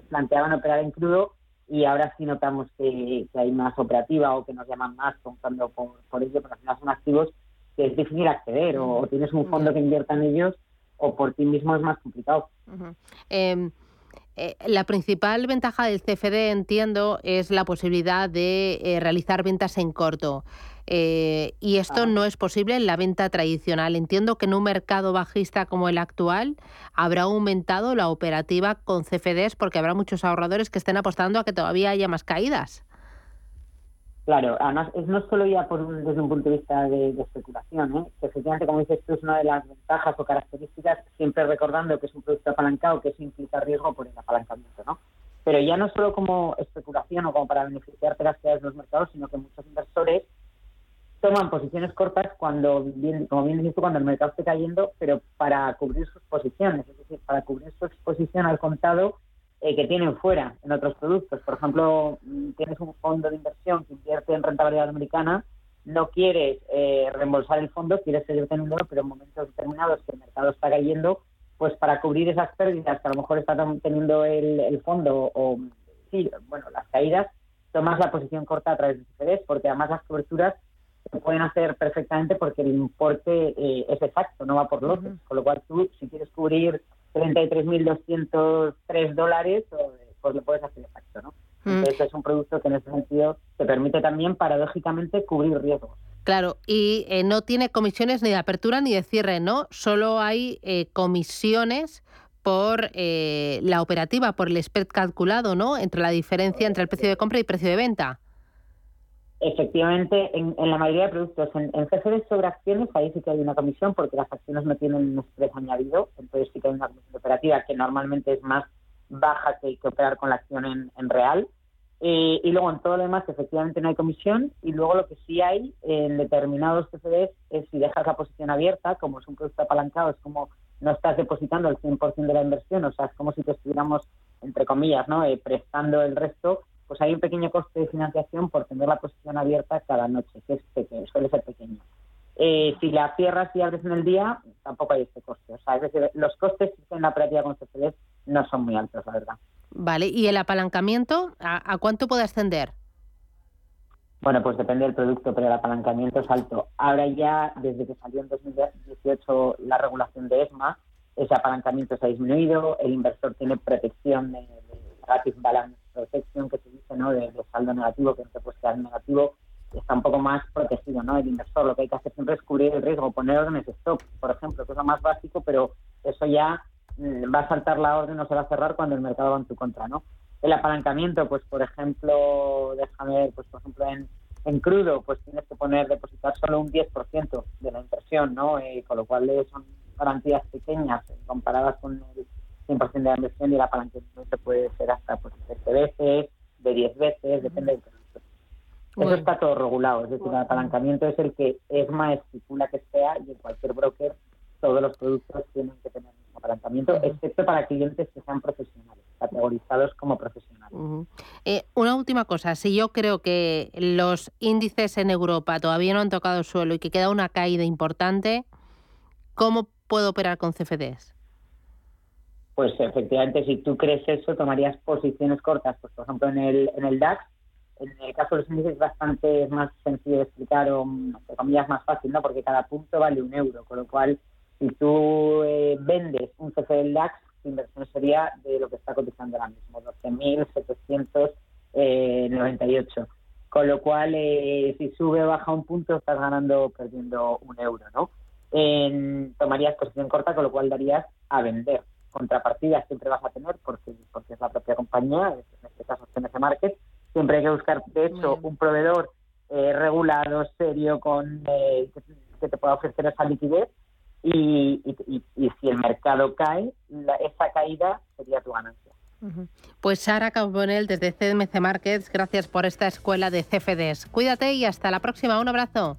planteaban operar en crudo y ahora sí notamos que, hay más operativa o que nos llaman más contando por, ello, porque al final son activos que es difícil acceder o, tienes un fondo que invierta en ellos o por ti mismo es más complicado. Eh, la principal ventaja del CFD, entiendo, es la posibilidad de eh, realizar ventas en corto. Eh, y esto no es posible en la venta tradicional. Entiendo que en un mercado bajista como el actual habrá aumentado la operativa con CFDs porque habrá muchos ahorradores que estén apostando a que todavía haya más caídas. Claro, además es no solo ya por desde un punto de vista de, especulación, ¿eh? efectivamente, como dices tú, es una de las ventajas o características, siempre recordando que es un producto apalancado, que eso implica riesgo por el apalancamiento, ¿no? Pero ya no solo como especulación o como para beneficiarte las caídas de los mercados, sino que muchos inversores toman posiciones cortas cuando, como bien dices cuando el mercado esté cayendo, pero para cubrir sus posiciones, es decir, para cubrir su exposición al contado eh, que tienen fuera en otros productos. Por ejemplo, mm, tienes un fondo de inversión que invierte en rentabilidad americana, no quieres eh, reembolsar el fondo, quieres seguir teniéndolo, pero en momentos determinados que el mercado está cayendo, pues para cubrir esas pérdidas que a lo mejor está teniendo el, el fondo o, sí, bueno, las caídas, tomas la posición corta a través de CFDs, porque además las coberturas se pueden hacer perfectamente porque el importe eh, es exacto, no va por lotes. Con lo cual tú, si quieres cubrir 33.203 dólares, pues lo puedes hacer exacto, ¿no? Mm. Entonces es un producto que en ese sentido te permite también paradójicamente cubrir riesgos. Claro, y eh, no tiene comisiones ni de apertura ni de cierre, ¿no? Solo hay eh, comisiones por eh, la operativa, por el spread calculado, ¿no? Entre la diferencia entre el precio de compra y precio de venta. Efectivamente, en, la mayoría de productos, en, en sobre acciones, ahí sí que hay una comisión porque las acciones no tienen un spread añadido, entonces sí que hay una comisión operativa que normalmente es más baja que, operar con la acción en, en real. Eh, y luego en todo lo demás efectivamente no hay comisión y luego lo que sí hay en determinados CFDs es si dejas la posición abierta, como es un producto apalancado, es como no estás depositando el 100% de la inversión, o sea, es como si te estuviéramos, entre comillas, ¿no? Eh, prestando el resto, pues hay un pequeño coste de financiación por tener la posición abierta cada noche, que es pequeño, suele ser pequeño. Eh, si la cierras y abres en el día, tampoco hay este coste. O sea, es decir, los costes en la práctica con CFDs no son muy altos, la verdad. Vale, ¿y el apalancamiento a, cuánto puede ascender? Bueno, pues depende del producto, pero el apalancamiento es alto. Ahora ya, desde que salió en 2018 la regulación de ESMA, ese apalancamiento se ha disminuido, el inversor tiene protección de, de balance protection que se dice, ¿no? De, saldo negativo, que no se puede quedar negativo, está un poco más protegido, ¿no? El inversor lo que hay que hacer siempre es cubrir el riesgo, poner órdenes stop, por ejemplo, que es lo más básico, pero eso ya Mm, va a saltar la orden o se va a cerrar cuando el mercado va en tu contra, ¿no? El apalancamiento, pues por ejemplo, déjame ver, pues por ejemplo en, en crudo, pues tienes que poner, depositar solo un 10% de la inversión, ¿no? Eh, con lo cual eh, son garantías pequeñas eh, comparadas con el 100% de la inversión y el apalancamiento puede ser hasta pues, de 7 veces, de 10 veces, depende del producto. Eso está todo regulado, es decir, el apalancamiento es el que ESMA estipula que sea y en cualquier broker todos los productos tienen que tener apalancamiento, excepto para clientes que sean profesionales, categorizados como profesionales. Eh, una última cosa, si yo creo que los índices en Europa todavía no han tocado suelo y que queda una caída importante, ¿cómo puedo operar con CFDs? Pues efectivamente, si tú crees eso, tomarías posiciones cortas, pues por ejemplo en el, DAX, en el caso de los índices es bastante más sencillo de explicar o, entre comillas, más fácil, ¿no? Porque cada punto vale un euro, con lo cual si tú eh, vendes un CFD del DAX, tu inversión sería de lo que está cotizando ahora mismo, 12.798. Eh, Con lo cual, eh, si sube o baja un punto, estás ganando o perdiendo un euro, ¿no? tomarías posición corta, con lo cual darías a vender. Contrapartidas siempre vas a tener, porque, porque es la propia compañía, en este caso CNC Market. Siempre hay que buscar, de hecho, un proveedor regulado, serio, con que te pueda ofrecer esa liquidez y, si el mercado cae, esa caída sería tu ganancia. Pues Sara Carbonell desde CMC Markets, gracias por esta escuela de CFDs. Cuídate y hasta la próxima. Un abrazo.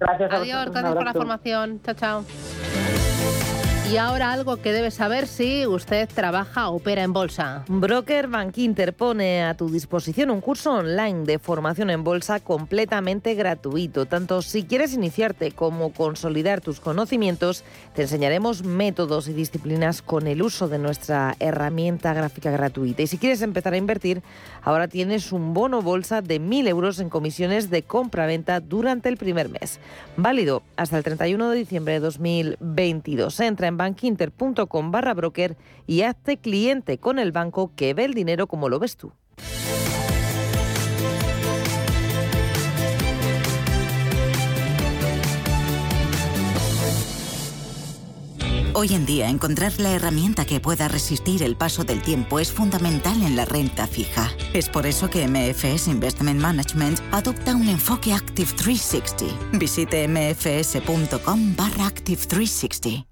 Gracias. Adiós, gracias por la formación. Chao, chao. Y ahora algo que debe saber si usted trabaja o opera en bolsa. Broker Bank Inter pone a tu disposición un curso online de formación en bolsa completamente gratuito. Tanto si quieres iniciarte como consolidar tus conocimientos, te enseñaremos métodos y disciplinas con el uso de nuestra herramienta gráfica gratuita. Y si quieres empezar a invertir, ahora tienes un bono bolsa de 1.000 euros en comisiones de compra-venta durante el primer mes. Válido hasta el 31 de diciembre de 2022. Entra en bankinter.com barra broker y hazte cliente con el banco que ve el dinero como lo ves tú. Hoy en día encontrar la herramienta que pueda resistir el paso del tiempo es fundamental en la renta fija. Es por eso que MFS Investment Management adopta un enfoque Active 360. Visite mfs.com barra Active 360.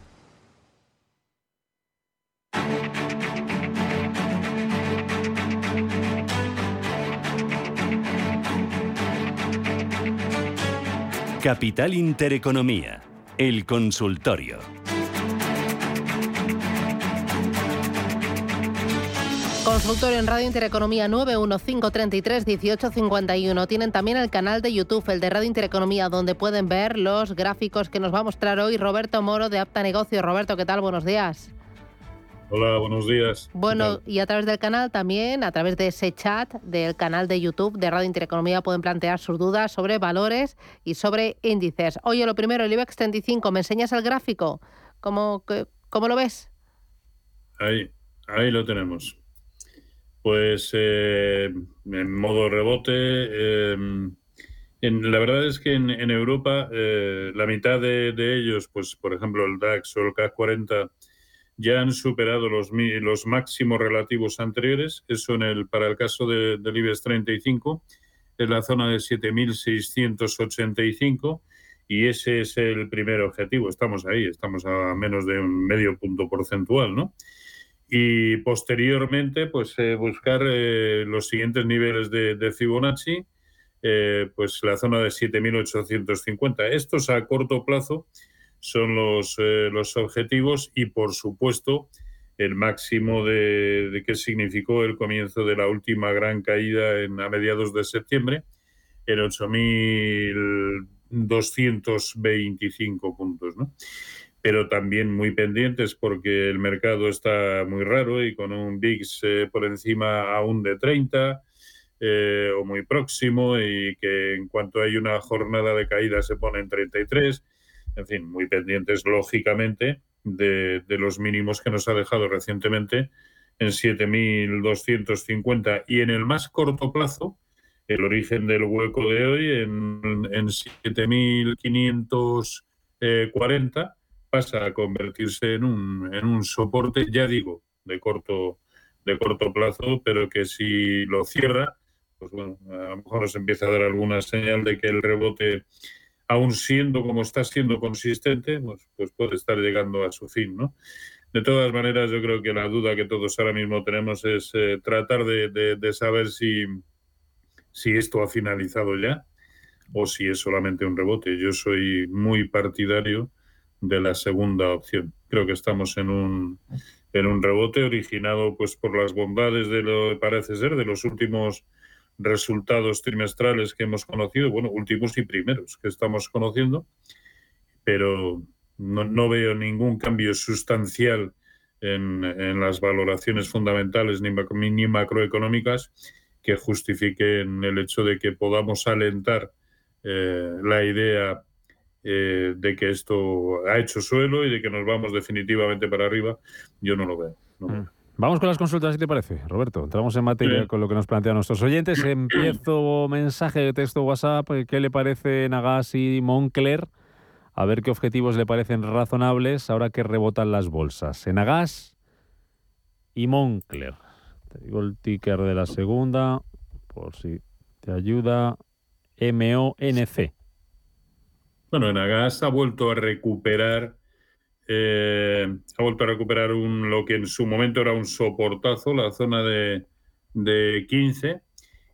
Capital Intereconomía, el consultorio. Consultorio en Radio Intereconomía 915331851. Tienen también el canal de YouTube, el de Radio Intereconomía, donde pueden ver los gráficos que nos va a mostrar hoy Roberto Moro de Apta Negocio. Roberto, ¿qué tal? Buenos días. Hola, buenos días. Bueno, y a través del canal también, a través de ese chat del canal de YouTube de Radio Intereconomía, pueden plantear sus dudas sobre valores y sobre índices. Oye, lo primero, el IBEX 35, ¿me enseñas el gráfico? ¿Cómo, cómo lo ves? Ahí, ahí lo tenemos. Pues eh, en modo rebote, en, la verdad es que en, Europa eh, la mitad de, de, ellos, pues por ejemplo el DAX o el CAC 40, ya han superado los, los máximos relativos anteriores. Eso en el, para el caso de, del IBEX 35 es la zona de 7.685 y ese es el primer objetivo. Estamos ahí, estamos a menos de un medio punto porcentual, ¿no? Y posteriormente, pues eh, buscar eh, los siguientes niveles de, de Fibonacci, eh, pues la zona de 7.850. Estos a corto plazo son los, eh, los objetivos y, por supuesto, el máximo de, de qué significó el comienzo de la última gran caída en, a mediados de septiembre, en 8.225 puntos. ¿no? Pero también muy pendientes porque el mercado está muy raro y con un VIX eh, por encima aún de 30. Eh, o muy próximo y que en cuanto hay una jornada de caída se pone en 33 en fin, muy pendientes, lógicamente, de, los mínimos que nos ha dejado recientemente en 7.250 y en el más corto plazo, el origen del hueco de hoy en, en 7.540 pasa a convertirse en un, en un soporte, ya digo, de corto, de corto plazo, pero que si lo cierra, pues bueno, a lo mejor nos empieza a dar alguna señal de que el rebote aún siendo como está siendo consistente, pues, pues, puede estar llegando a su fin, ¿no? De todas maneras, yo creo que la duda que todos ahora mismo tenemos es eh, tratar de, saber si, si esto ha finalizado ya o si es solamente un rebote. Yo soy muy partidario de la segunda opción. Creo que estamos en un, en un rebote originado pues por las bondades de lo que parece ser de los últimos resultados trimestrales que hemos conocido, bueno, últimos y primeros que estamos conociendo, pero no, veo ningún cambio sustancial en, las valoraciones fundamentales ni, macroeconómicas que justifiquen el hecho de que podamos alentar eh, la idea eh, de que esto ha hecho suelo y de que nos vamos definitivamente para arriba. Yo no lo veo. No mm. Vamos con las consultas, si te parece, Roberto. Entramos en materia con lo que nos plantean nuestros oyentes. (clears throat) Empiezo mensaje de texto WhatsApp. ¿Qué le parece Nagas y Moncler a ver qué objetivos le parecen razonables ahora que rebotan las bolsas. Enagas y Moncler. Te digo el ticker de la segunda, por si te ayuda. MONC. Bueno, Enagas ha vuelto a recuperar eh, ha vuelto a recuperar un, lo que en su momento era un soportazo, la zona de, de 15,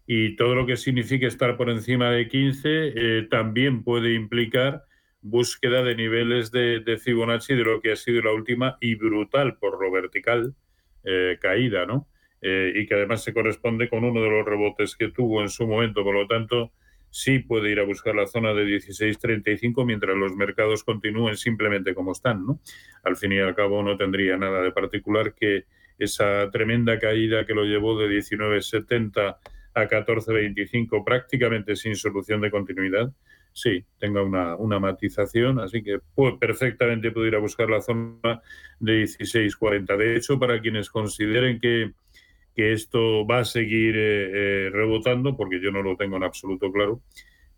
y todo lo que signifique estar por encima de 15 eh, también puede implicar búsqueda de niveles de, Fibonacci de lo que ha sido la última y brutal por lo vertical eh, caída, ¿no? Eh, y que además se corresponde con uno de los rebotes que tuvo en su momento. Por lo tanto, sí puede ir a buscar la zona de 16.35 mientras los mercados continúen simplemente como están, ¿no? Al fin y al cabo no tendría nada de particular que esa tremenda caída que lo llevó de 19.70 a 14.25 prácticamente sin solución de continuidad, sí, tenga una, una matización, así que puede, perfectamente pudiera buscar la zona de 16.40. De hecho, para quienes consideren que, que esto va a seguir eh, eh, rebotando, porque yo no lo tengo en absoluto claro,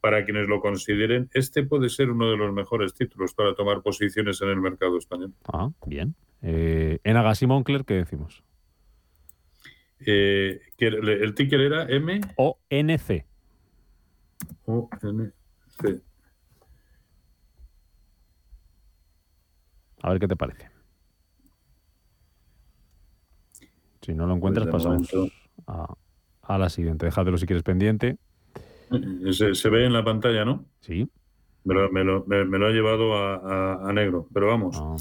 para quienes lo consideren, este puede ser uno de los mejores títulos para tomar posiciones en el mercado español. Ah, bien. Eh, en Agas y Moncler, ¿qué decimos? Eh, el ticker era M. O N C. O N C. A ver qué te parece. Si no lo encuentras, pues pasamos a, la siguiente. Déjatelo si quieres pendiente. Eh, se, ve en la pantalla, ¿no? Sí. Me lo, me lo, me, lo ha llevado a, negro. Pero vamos, ah.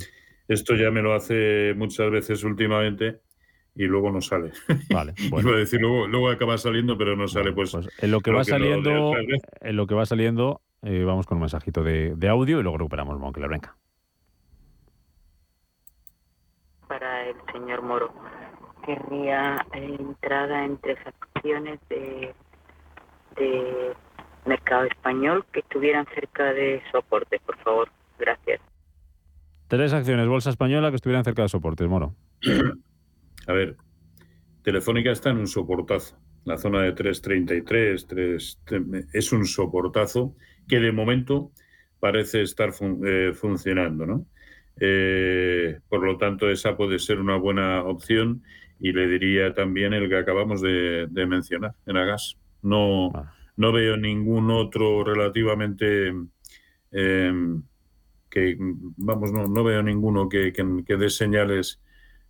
esto ya me lo hace muchas veces últimamente y luego no sale. (laughs) Vale, bueno. Iba a decir, luego, luego acaba saliendo, pero no sale. Pues, pues, en lo que va saliendo, en lo que va saliendo, eh, vamos con un mensajito de, de, audio y luego recuperamos Moncler. Venga. Para el señor Moro, querría entrada en tres acciones de, de mercado español que estuvieran cerca de soportes, por favor. Gracias. Tres acciones, bolsa española, que estuvieran cerca de soportes, Moro. (clears throat) A ver, Telefónica está en un soportazo. La zona de 333 3, es un soportazo que de momento parece estar eh, funcionando, ¿no? Eh, por lo tanto, esa puede ser una buena opción y le diría también el que acabamos de, mencionar, en Agas. No, ah. no veo ningún otro relativamente em, que, vamos, no, no veo ninguno que, que, que dé señales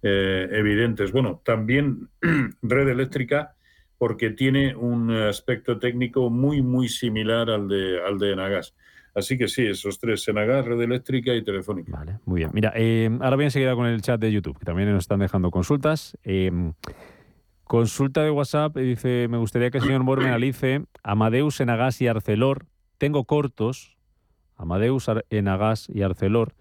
eh, evidentes. Bueno, también (clears throat) red eléctrica porque tiene un aspecto técnico muy, muy similar al de, al de Enagas. Así que sí, esos tres, Enagas, red eléctrica y telefónica. Vale, muy bien. Mira, eh, ahora voy enseguida con el chat de YouTube, que también nos están dejando consultas. Eh, consulta de WhatsApp, dice, me gustaría que el señor Moro analice Amadeus, Enagas y Arcelor. Tengo cortos, Amadeus, Enagas y Arcelor.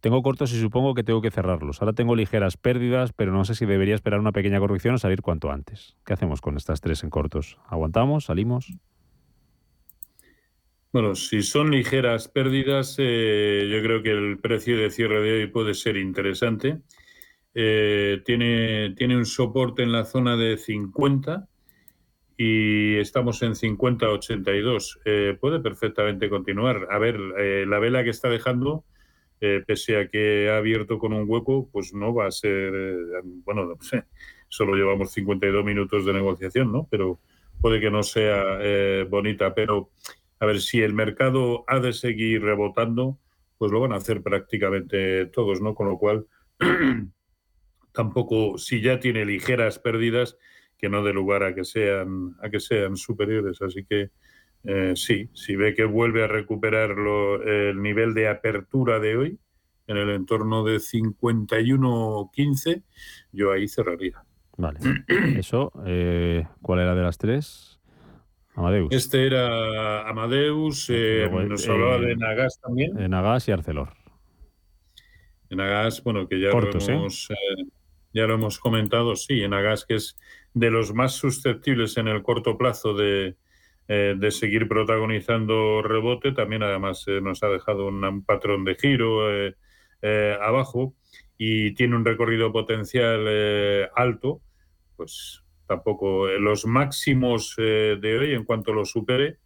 Tengo cortos y supongo que tengo que cerrarlos. Ahora tengo ligeras pérdidas, pero no sé si debería esperar una pequeña corrección o salir cuanto antes. ¿Qué hacemos con estas tres en cortos? ¿Aguantamos? ¿Salimos? Bueno, si son ligeras pérdidas, eh, yo creo que el precio de cierre de hoy puede ser interesante. Eh, tiene, tiene un soporte en la zona de 50 y estamos en 50-82. Eh, puede perfectamente continuar. A ver, la vela que está dejando eh, pese a que ha abierto con un hueco, pues no va a ser, eh, bueno, no sé, solo llevamos 52 minutos de negociación, ¿no? Pero puede que no sea eh, bonita, pero a ver, si el mercado ha de seguir rebotando, pues lo van a hacer prácticamente todos, ¿no? Con lo cual, (clears throat) tampoco, si ya tiene ligeras pérdidas, que no dé lugar a que sean, a que sean superiores. Así que eh, sí, si ve que vuelve a recuperar el nivel de apertura de hoy, en el entorno de 51-15, yo ahí cerraría. Vale. (clears throat) Eso, eh, ¿cuál era de las tres? Amadeus. Este era Amadeus, eh, nos hablaba de Nagas también. De Nagas y Arcelor. Nagas, bueno, que ya, lo hemos, ya lo hemos comentado, sí, en Nagas que es de los más susceptibles en el corto plazo de, eh, de seguir protagonizando rebote. También además eh, nos ha dejado un, patrón de giro eh, abajo y tiene un recorrido potencial alto. Pues tampoco los máximos de hoy, en cuanto lo supere,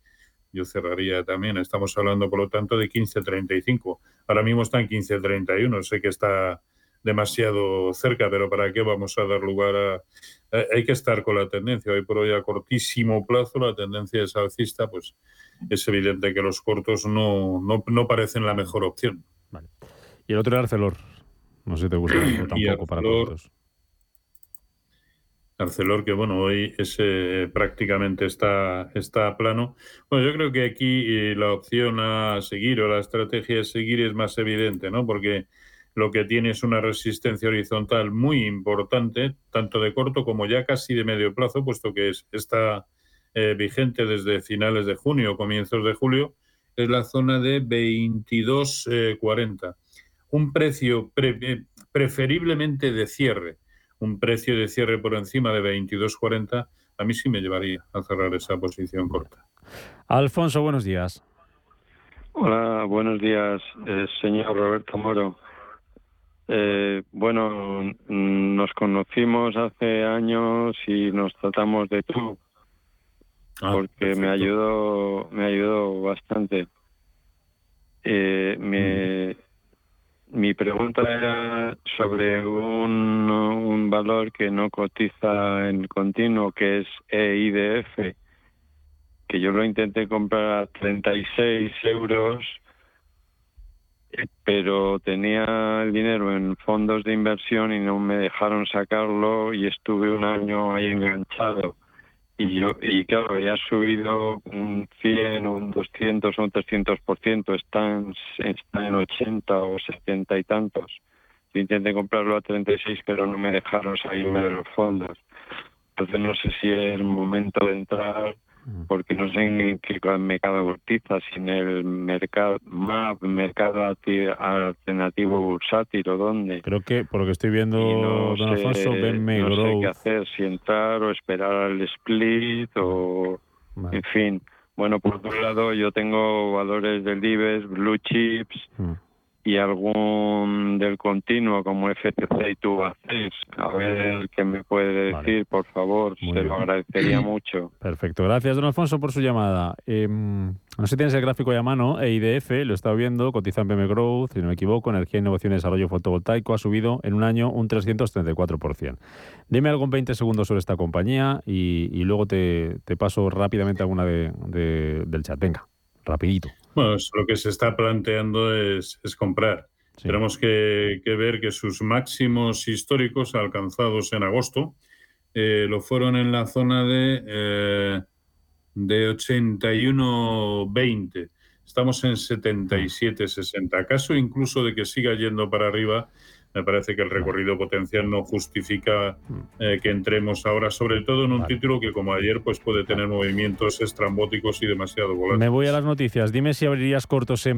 yo cerraría también. Estamos hablando, por lo tanto, de 15.35. Ahora mismo está en 15.31. Sé que está demasiado cerca, pero ¿para qué vamos a dar lugar a...? hay que estar con la tendencia. Hoy por hoy, a cortísimo plazo, la tendencia es alcista, pues es evidente que los cortos no, no, parecen la mejor opción. Y el otro era Arcelor. No sé si te gusta (clears throat) tampoco para cortos. Arcelor, que bueno, hoy ese prácticamente está, está plano. Bueno, yo creo que aquí eh, la opción a seguir o la estrategia a seguir es más evidente, ¿no? Porque lo que tiene es una resistencia horizontal muy importante, tanto de corto como ya casi de medio plazo, puesto que es, está eh, vigente desde finales de junio o comienzos de julio, es la zona de 22.40. Eh, Un precio preferiblemente de cierre un precio de cierre por encima de 22.40, a mí sí me llevaría a cerrar esa posición corta. Alfonso, buenos días. Hola, buenos días, eh, señor Roberto Moro. Eh, bueno, nos conocimos hace años y nos tratamos de tú, ah, porque me ayudó, me ayudó bastante. Eh, me, mm. Mi pregunta era sobre un, valor que no cotiza en continuo, que es EIDF, que yo lo intenté comprar a 36 euros, pero tenía el dinero en fondos de inversión y no me dejaron sacarlo y estuve un año ahí enganchado y, yo, y claro, ya ha subido un 100, un 200 o un 300%, están, está en 80 o 70 y tantos. Yo intenté comprarlo a 36, pero no me dejaron salirme de los fondos. Entonces no sé si es el momento de entrar porque no sé en qué mercado cotiza, si en el mercado MAP, mercado alternativo bursátil o dónde. Creo que, por lo que estoy viendo, no don Alfonso, no sé qué hacer, si entrar o esperar al split o... En fin. Bueno, por otro lado, yo tengo valores del IBEX, blue chips, mm y algún del continuo como FTC y tú haces. A ver qué me puede decir, por favor. Se lo agradecería (clears throat) mucho. Perfecto. Gracias, don Alfonso, por su llamada. Em, no sé si tienes el gráfico ya a mano. EIDF, lo he estado viendo, cotiza en PM Growth, si no me equivoco, Energía, Innovación y Desarrollo Fotovoltaico, ha subido en un año un 334%. Dime algo en 20 segundos sobre esta compañía y, luego te, paso rápidamente alguna de, del chat. Venga, rapidito. Bueno, lo que se está planteando es, comprar. Tenemos que, ver que sus máximos históricos alcanzados en agosto eh, lo fueron en la zona de, eh, de 81-20. Estamos en 77-60. Caso incluso de que siga yendo para arriba, me parece que el recorrido potencial no justifica eh, que entremos ahora, sobre todo en un título que como ayer pues puede tener movimientos estrambóticos y demasiado volátiles. Me voy a las noticias. Dime si abrirías cortos en